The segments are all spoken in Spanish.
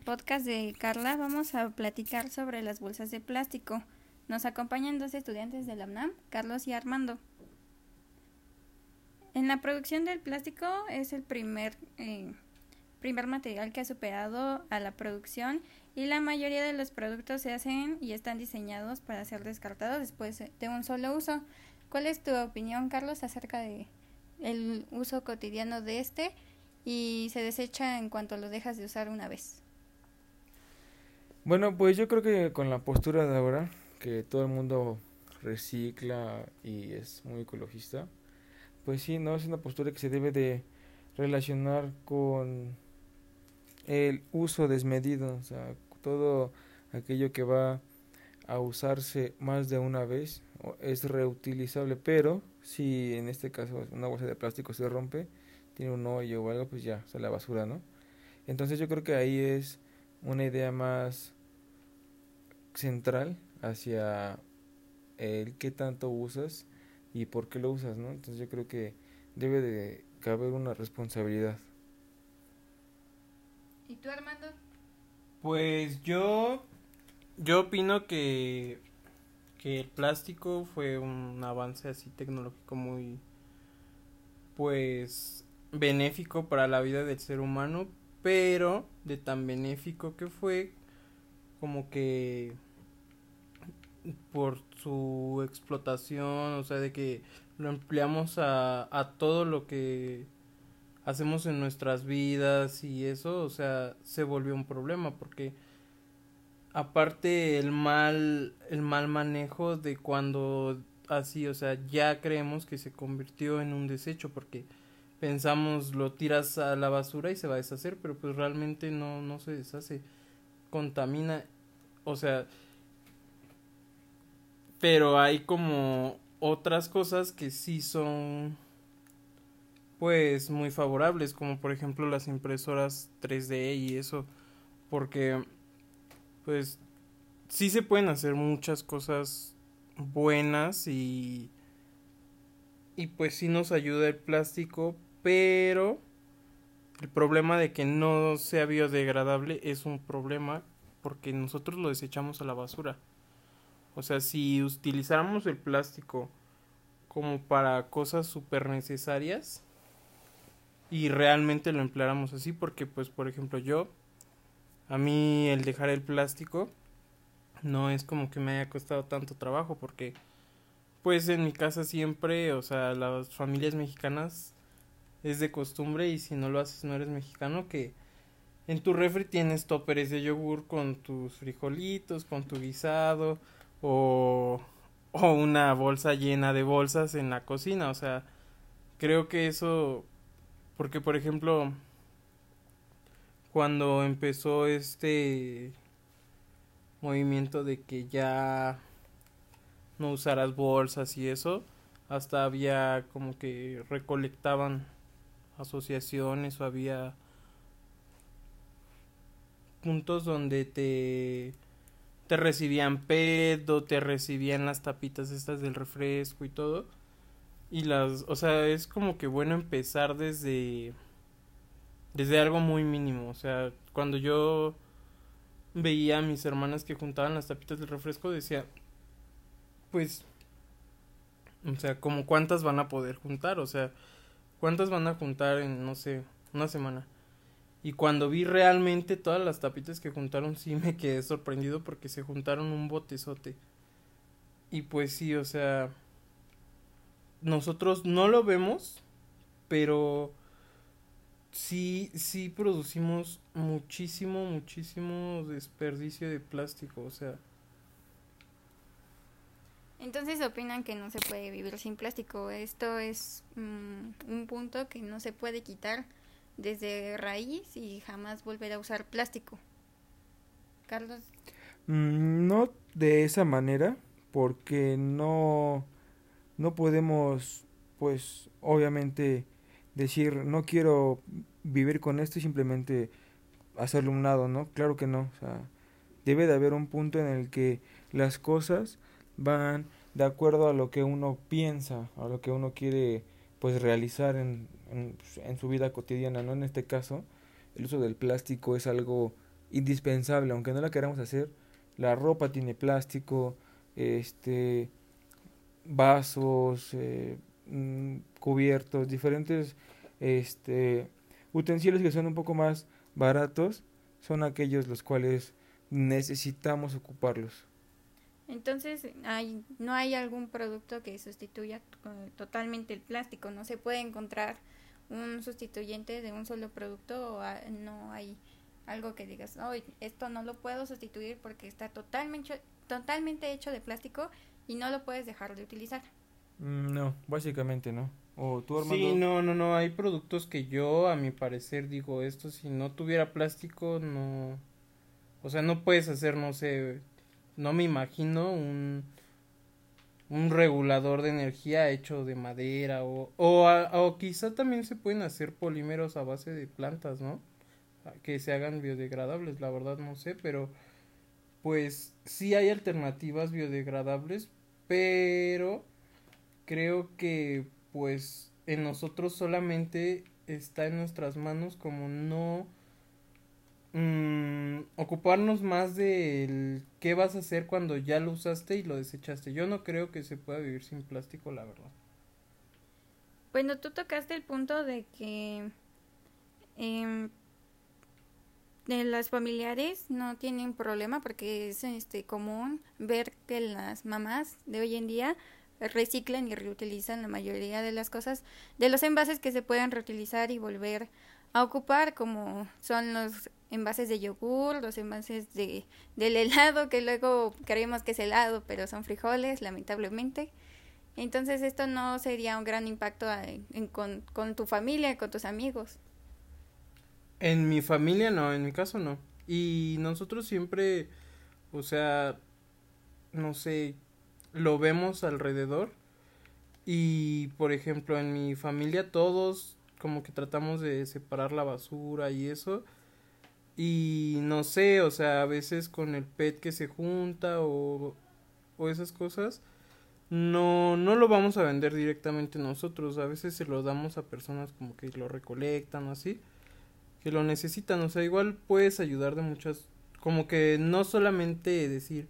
podcast de Carla vamos a platicar sobre las bolsas de plástico. Nos acompañan dos estudiantes de la UNAM, Carlos y Armando. En la producción del plástico es el primer, eh, primer material que ha superado a la producción y la mayoría de los productos se hacen y están diseñados para ser descartados después de un solo uso. ¿Cuál es tu opinión, Carlos, acerca de el uso cotidiano de este y se desecha en cuanto lo dejas de usar una vez? Bueno, pues yo creo que con la postura de ahora, que todo el mundo recicla y es muy ecologista, pues sí, no es una postura que se debe de relacionar con el uso desmedido, o sea, todo aquello que va a usarse más de una vez es reutilizable, pero si en este caso una bolsa de plástico se rompe, tiene un hoyo o algo, pues ya, sale la basura, ¿no? Entonces yo creo que ahí es una idea más central hacia el qué tanto usas y por qué lo usas, ¿no? Entonces yo creo que debe de caber una responsabilidad. ¿Y tú, Armando? Pues yo yo opino que que el plástico fue un avance así tecnológico muy pues benéfico para la vida del ser humano, pero de tan benéfico que fue como que por su explotación, o sea, de que lo empleamos a, a todo lo que hacemos en nuestras vidas y eso, o sea, se volvió un problema porque aparte el mal el mal manejo de cuando así, o sea, ya creemos que se convirtió en un desecho porque pensamos lo tiras a la basura y se va a deshacer, pero pues realmente no no se deshace, contamina, o sea, pero hay como otras cosas que sí son pues muy favorables como por ejemplo las impresoras 3D y eso porque pues sí se pueden hacer muchas cosas buenas y y pues sí nos ayuda el plástico pero el problema de que no sea biodegradable es un problema porque nosotros lo desechamos a la basura. O sea, si utilizáramos el plástico como para cosas súper necesarias y realmente lo empleáramos así, porque pues por ejemplo yo, a mí el dejar el plástico no es como que me haya costado tanto trabajo, porque pues en mi casa siempre, o sea, las familias mexicanas es de costumbre y si no lo haces no eres mexicano que en tu refri tienes toppers de yogur con tus frijolitos, con tu guisado, o, o una bolsa llena de bolsas en la cocina. O sea, creo que eso, porque por ejemplo, cuando empezó este movimiento de que ya no usaras bolsas y eso, hasta había como que recolectaban asociaciones o había puntos donde te te recibían pedo, te recibían las tapitas estas del refresco y todo. Y las, o sea, es como que bueno empezar desde desde algo muy mínimo, o sea, cuando yo veía a mis hermanas que juntaban las tapitas del refresco decía, pues o sea, como cuántas van a poder juntar, o sea, cuántas van a juntar en no sé, una semana. Y cuando vi realmente todas las tapitas que juntaron, sí me quedé sorprendido porque se juntaron un botezote. Y pues sí, o sea, nosotros no lo vemos, pero sí, sí producimos muchísimo, muchísimo desperdicio de plástico, o sea. Entonces opinan que no se puede vivir sin plástico. Esto es mm, un punto que no se puede quitar desde raíz y jamás volver a usar plástico. Carlos. Mm, no de esa manera, porque no, no podemos, pues, obviamente decir, no quiero vivir con esto y simplemente hacerlo un lado, ¿no? Claro que no, o sea, debe de haber un punto en el que las cosas van de acuerdo a lo que uno piensa, a lo que uno quiere pues realizar en, en, su vida cotidiana, ¿no? En este caso, el uso del plástico es algo indispensable, aunque no la queramos hacer. La ropa tiene plástico, este, vasos, eh, mm, cubiertos, diferentes este, utensilios que son un poco más baratos, son aquellos los cuales necesitamos ocuparlos. Entonces, hay, no hay algún producto que sustituya totalmente el plástico, no se puede encontrar un sustituyente de un solo producto o no hay algo que digas, hoy esto no lo puedo sustituir porque está totalmente, totalmente hecho de plástico y no lo puedes dejar de utilizar. Mm, no, básicamente no. ¿O tú, Sí, no, no, no, hay productos que yo, a mi parecer, digo, esto si no tuviera plástico, no... O sea, no puedes hacer, no sé, no me imagino un, un regulador de energía hecho de madera o, o, o quizá también se pueden hacer polímeros a base de plantas, ¿no? Que se hagan biodegradables, la verdad no sé, pero pues sí hay alternativas biodegradables, pero creo que pues en nosotros solamente está en nuestras manos como no ocuparnos más del qué vas a hacer cuando ya lo usaste y lo desechaste. Yo no creo que se pueda vivir sin plástico, la verdad. Bueno, tú tocaste el punto de que eh, de las familiares no tienen problema porque es este común ver que las mamás de hoy en día reciclan y reutilizan la mayoría de las cosas, de los envases que se pueden reutilizar y volver a ocupar, como son los envases de yogur, los envases de, del helado, que luego creemos que es helado, pero son frijoles, lamentablemente. Entonces esto no sería un gran impacto con, con tu familia, con tus amigos. En mi familia no, en mi caso no. Y nosotros siempre, o sea, no sé, lo vemos alrededor. Y por ejemplo, en mi familia todos como que tratamos de separar la basura y eso. Y no sé, o sea, a veces con el PET que se junta o, o esas cosas, no, no lo vamos a vender directamente nosotros. A veces se lo damos a personas como que lo recolectan o así, que lo necesitan. O sea, igual puedes ayudar de muchas, como que no solamente decir,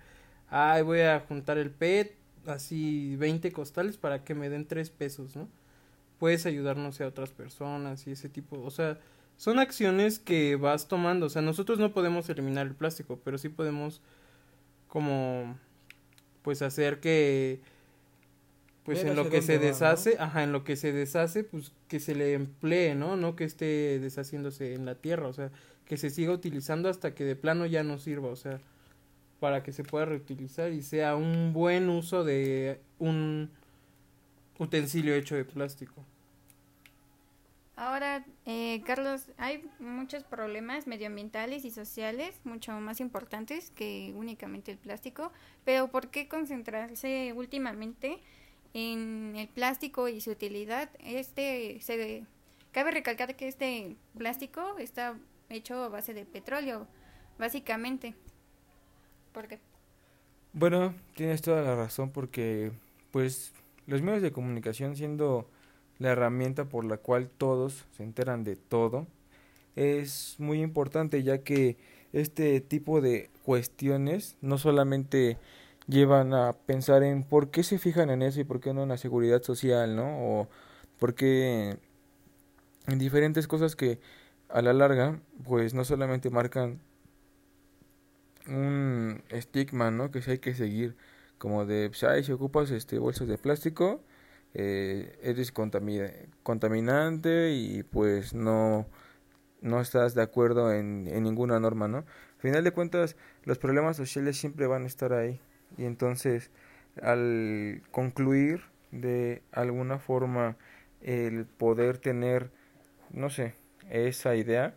ay, voy a juntar el PET, así 20 costales para que me den 3 pesos, ¿no? Puedes ayudarnos a otras personas y ese tipo, o sea, son acciones que vas tomando, o sea, nosotros no podemos eliminar el plástico, pero sí podemos como pues hacer que pues en lo que se deshace, ajá, en lo que se deshace, pues que se le emplee, ¿no? No que esté deshaciéndose en la tierra, o sea, que se siga utilizando hasta que de plano ya no sirva, o sea, para que se pueda reutilizar y sea un buen uso de un utensilio hecho de plástico. Ahora, eh, Carlos, hay muchos problemas medioambientales y sociales mucho más importantes que únicamente el plástico, pero ¿por qué concentrarse últimamente en el plástico y su utilidad? Este se cabe recalcar que este plástico está hecho a base de petróleo, básicamente. ¿Por qué? Bueno, tienes toda la razón porque pues los medios de comunicación siendo la herramienta por la cual todos se enteran de todo es muy importante ya que este tipo de cuestiones no solamente llevan a pensar en por qué se fijan en eso y por qué no en la seguridad social, ¿no? O por qué en diferentes cosas que a la larga pues no solamente marcan un estigma, ¿no? Que si hay que seguir como de, pues, si ocupas este bolsas de plástico, eh, eres contaminante y pues no no estás de acuerdo en, en ninguna norma, ¿no? Al final de cuentas, los problemas sociales siempre van a estar ahí y entonces al concluir de alguna forma el poder tener, no sé, esa idea,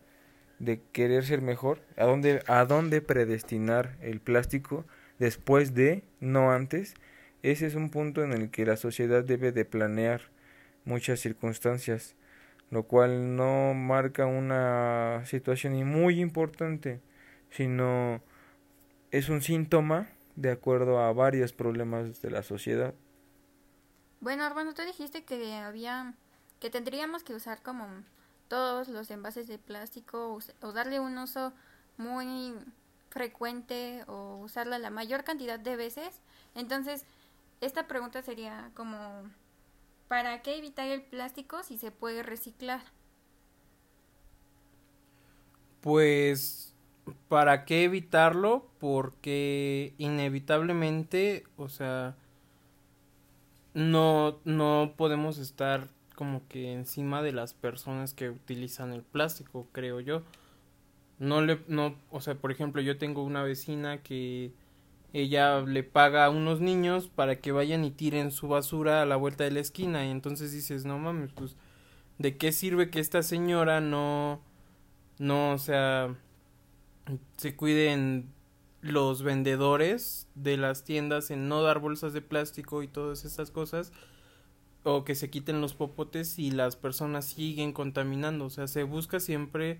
de querer ser mejor, a dónde, a dónde predestinar el plástico después de, no antes, ese es un punto en el que la sociedad debe de planear muchas circunstancias, lo cual no marca una situación muy importante, sino es un síntoma de acuerdo a varios problemas de la sociedad. Bueno, Armando, tú dijiste que había que tendríamos que usar como todos los envases de plástico o, darle un uso muy frecuente o usarla la mayor cantidad de veces. Entonces, esta pregunta sería como, ¿para qué evitar el plástico si se puede reciclar? Pues, ¿para qué evitarlo? Porque inevitablemente, o sea, no, no podemos estar como que encima de las personas que utilizan el plástico, creo yo. No le, no, o sea, por ejemplo, yo tengo una vecina que ella le paga a unos niños para que vayan y tiren su basura a la vuelta de la esquina. Y entonces dices, no mames, pues, ¿de qué sirve que esta señora no, no, o sea, se cuiden los vendedores de las tiendas en no dar bolsas de plástico y todas estas cosas o que se quiten los popotes y las personas siguen contaminando, o sea, se busca siempre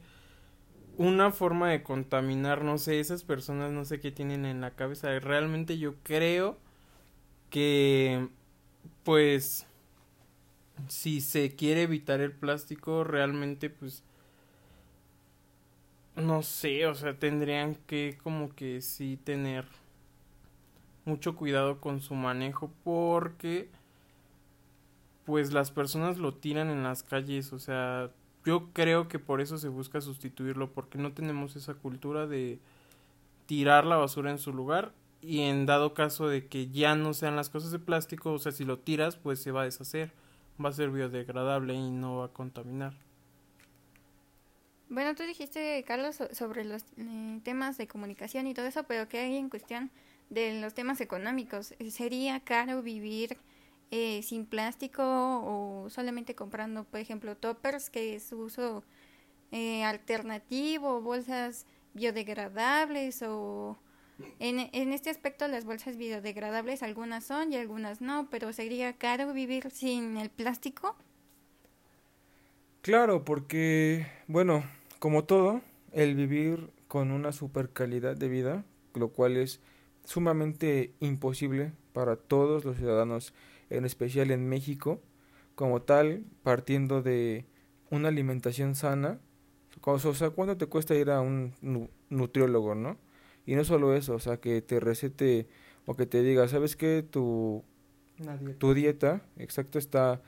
una forma de contaminar, no sé, esas personas no sé qué tienen en la cabeza, realmente yo creo que pues si se quiere evitar el plástico realmente pues no sé, o sea, tendrían que como que sí tener mucho cuidado con su manejo porque pues las personas lo tiran en las calles, o sea, yo creo que por eso se busca sustituirlo, porque no tenemos esa cultura de tirar la basura en su lugar y en dado caso de que ya no sean las cosas de plástico, o sea, si lo tiras, pues se va a deshacer, va a ser biodegradable y no va a contaminar. Bueno, tú dijiste, Carlos, sobre los eh, temas de comunicación y todo eso, pero ¿qué hay en cuestión de los temas económicos? ¿Sería caro vivir eh, sin plástico o solamente comprando, por ejemplo, toppers, que es uso eh, alternativo, bolsas biodegradables o... En, en este aspecto las bolsas biodegradables algunas son y algunas no, pero ¿sería caro vivir sin el plástico? Claro, porque, bueno, como todo, el vivir con una super calidad de vida, lo cual es sumamente imposible para todos los ciudadanos en especial en México, como tal, partiendo de una alimentación sana. O sea, ¿cuánto te cuesta ir a un nutriólogo, no? Y no solo eso, o sea, que te recete o que te diga, ¿sabes qué? Tu, dieta. tu dieta, exacto, está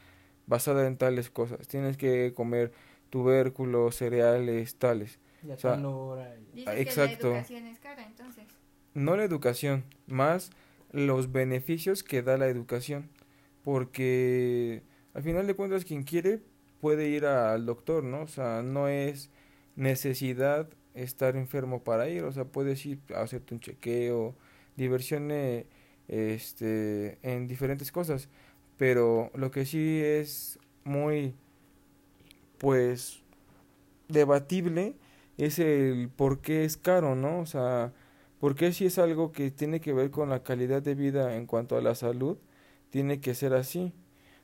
basada en tales cosas. Tienes que comer tubérculos, cereales, tales. o sea, exacto. la educación es cara, entonces. No la educación, más los beneficios que da la educación porque al final de cuentas quien quiere puede ir al doctor, ¿no? O sea, no es necesidad estar enfermo para ir, o sea, puedes ir a hacerte un chequeo, diversión este, en diferentes cosas, pero lo que sí es muy, pues, debatible es el por qué es caro, ¿no? O sea, por qué si es algo que tiene que ver con la calidad de vida en cuanto a la salud, tiene que ser así.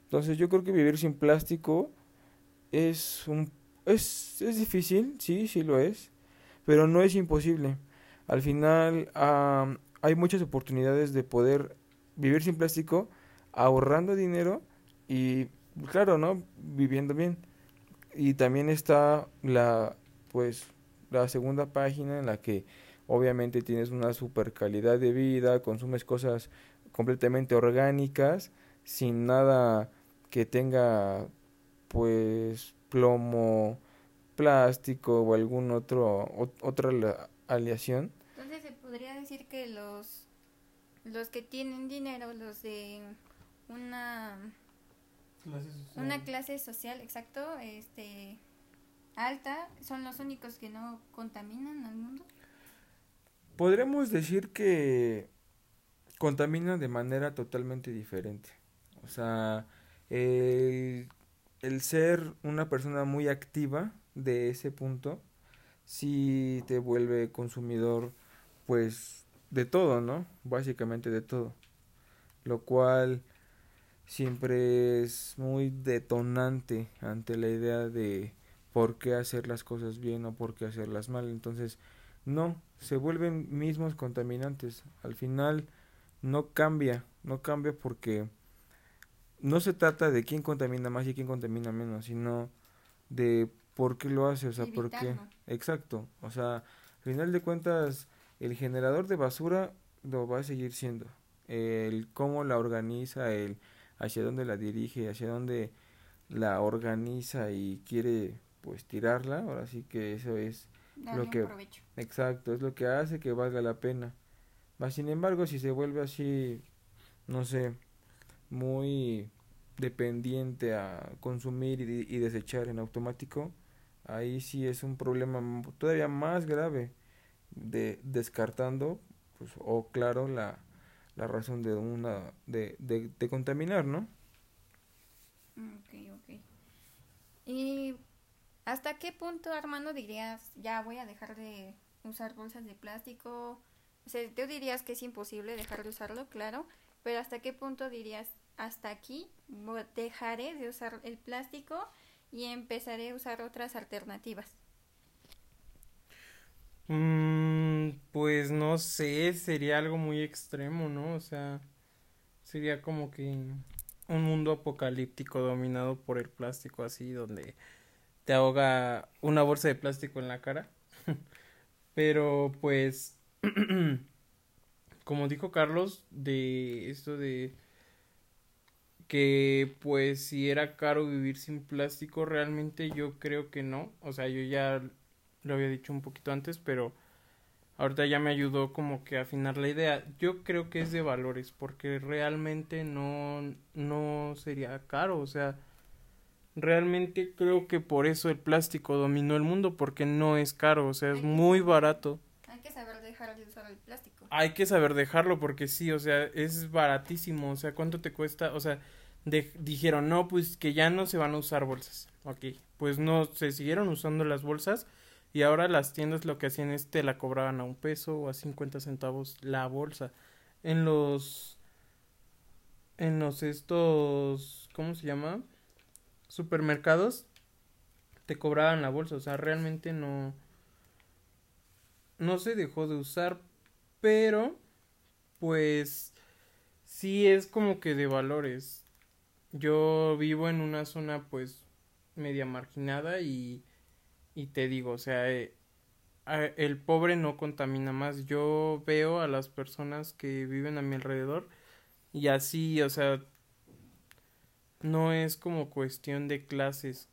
Entonces yo creo que vivir sin plástico es un es, es difícil, sí, sí lo es, pero no es imposible. Al final hay muchas oportunidades de poder vivir sin plástico ahorrando dinero y claro, ¿no? viviendo bien. Y también está la pues la segunda página en la que obviamente tienes una super calidad de vida, consumes cosas completamente orgánicas, sin nada que tenga pues plomo, plástico o algún otro otra aleación. Entonces se podría decir que los los que tienen dinero, los de una una clase social, exacto, este alta, son los únicos que no contaminan al mundo. Podremos decir que contamina de manera totalmente diferente. O sea, el, ser una persona muy activa de ese punto, sí te vuelve consumidor, pues, de todo, ¿no? Básicamente de todo. Lo cual siempre es muy detonante ante la idea de por qué hacer las cosas bien o por qué hacerlas mal. Entonces, no, se vuelven mismos contaminantes. Al final, no cambia, no cambia porque no se trata de quién contamina más y quién contamina menos, sino de por qué lo hace, o sea, por qué. Exacto, o sea, Al final de cuentas, el generador de basura lo va a seguir siendo. El cómo la organiza, el hacia dónde la dirige, hacia dónde la organiza y quiere pues tirarla, ahora sí que eso es lo que exacto, es lo que hace que valga la pena. Sin embargo, si se vuelve así, no sé, muy dependiente a consumir y, y desechar en automático, ahí sí es un problema todavía más grave de descartando pues o claro la, la razón de una de, de, de contaminar no ok ok. Y hasta qué punto Armando dirías ya voy a dejar de usar bolsas de plástico o sea tú dirías que es imposible dejar de usarlo claro pero hasta qué punto dirías hasta aquí dejaré de usar el plástico y empezaré a usar otras alternativas Mm, pues no sé, sería algo muy extremo, ¿no? O sea, sería como que un mundo apocalíptico dominado por el plástico así, donde te ahoga una bolsa de plástico en la cara. Pero pues, como dijo Carlos, de esto de que pues si era caro vivir sin plástico, realmente yo creo que no. O sea, yo ya lo había dicho un poquito antes, pero ahorita ya me ayudó como que a afinar la idea. Yo creo que es de valores, porque realmente no, no sería caro, o sea, realmente creo que por eso el plástico dominó el mundo, porque no es caro, o sea, es muy barato. Hay que saber dejar de usar el plástico. Hay que saber dejarlo, porque sí, o sea, es baratísimo, o sea, ¿cuánto te cuesta? O sea, dijeron, no, pues que ya no se van a usar bolsas. Ok, pues no, se siguieron usando las bolsas y ahora las tiendas lo que hacían es te la cobraban a un peso o a 50 centavos la bolsa. En los en los estos ¿cómo se llama? supermercados te cobraban la bolsa, o sea, realmente no no se dejó de usar, pero pues sí es como que de valores. Yo vivo en una zona pues media marginada y y te digo, o sea, eh, el pobre no contamina más. Yo veo a las personas que viven a mi alrededor y así, o sea, no es como cuestión de clases,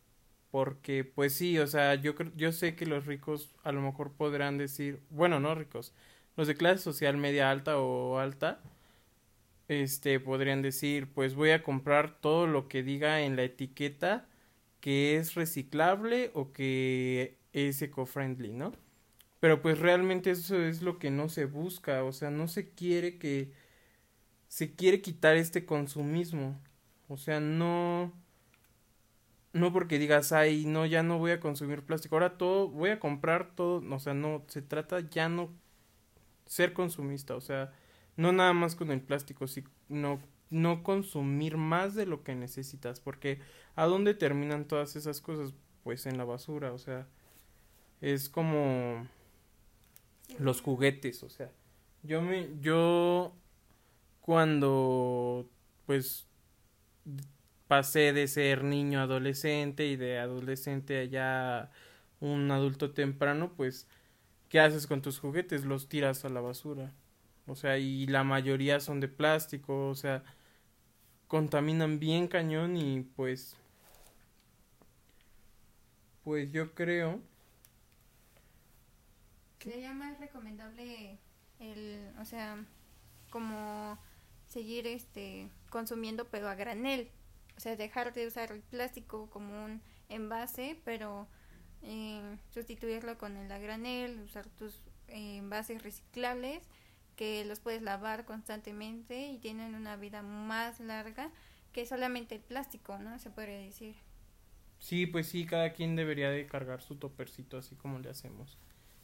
porque pues sí, o sea, yo yo sé que los ricos a lo mejor podrán decir, bueno, no ricos, los de clase social media alta o alta este podrían decir, pues voy a comprar todo lo que diga en la etiqueta que es reciclable o que es eco-friendly, ¿no? Pero pues realmente eso es lo que no se busca, o sea, no se quiere que se quiere quitar este consumismo, o sea, no no porque digas, ay, no, ya no voy a consumir plástico, ahora todo, voy a comprar todo, o sea, no, se trata ya no ser consumista, o sea, no nada más con el plástico, sino no consumir más de lo que necesitas, porque ¿a dónde terminan todas esas cosas? Pues en la basura, o sea, es como los juguetes, o sea, yo me yo cuando pues pasé de ser niño adolescente y de adolescente a un adulto temprano, pues ¿qué haces con tus juguetes? Los tiras a la basura. O sea, y la mayoría son de plástico, o sea, contaminan bien cañón y pues pues yo creo sería más recomendable el o sea como seguir este consumiendo pero a granel o sea dejar de usar el plástico como un envase pero eh, sustituirlo con el a granel usar tus eh, envases reciclables que los puedes lavar constantemente y tienen una vida más larga que solamente el plástico, ¿no? Se podría decir. Sí, pues sí, cada quien debería de cargar su topercito así como le hacemos.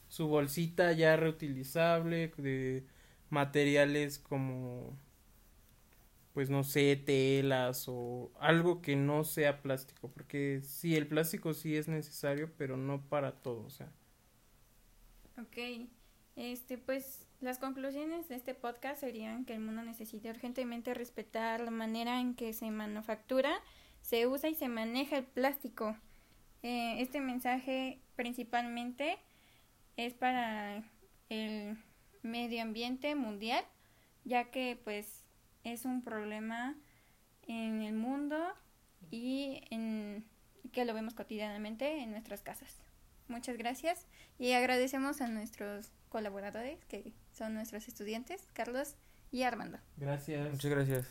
Su bolsita ya reutilizable de materiales como pues no sé, telas o algo que no sea plástico, porque sí, el plástico sí es necesario, pero no para todo, o sea. Ok, este, pues las conclusiones de este podcast serían que el mundo necesita urgentemente respetar la manera en que se manufactura, se usa y se maneja el plástico. Eh, este mensaje principalmente es para el medio ambiente mundial, ya que pues es un problema en el mundo y en que lo vemos cotidianamente en nuestras casas. Muchas gracias y agradecemos a nuestros colaboradores que son nuestros estudiantes, Carlos y Armando. Gracias. Muchas gracias.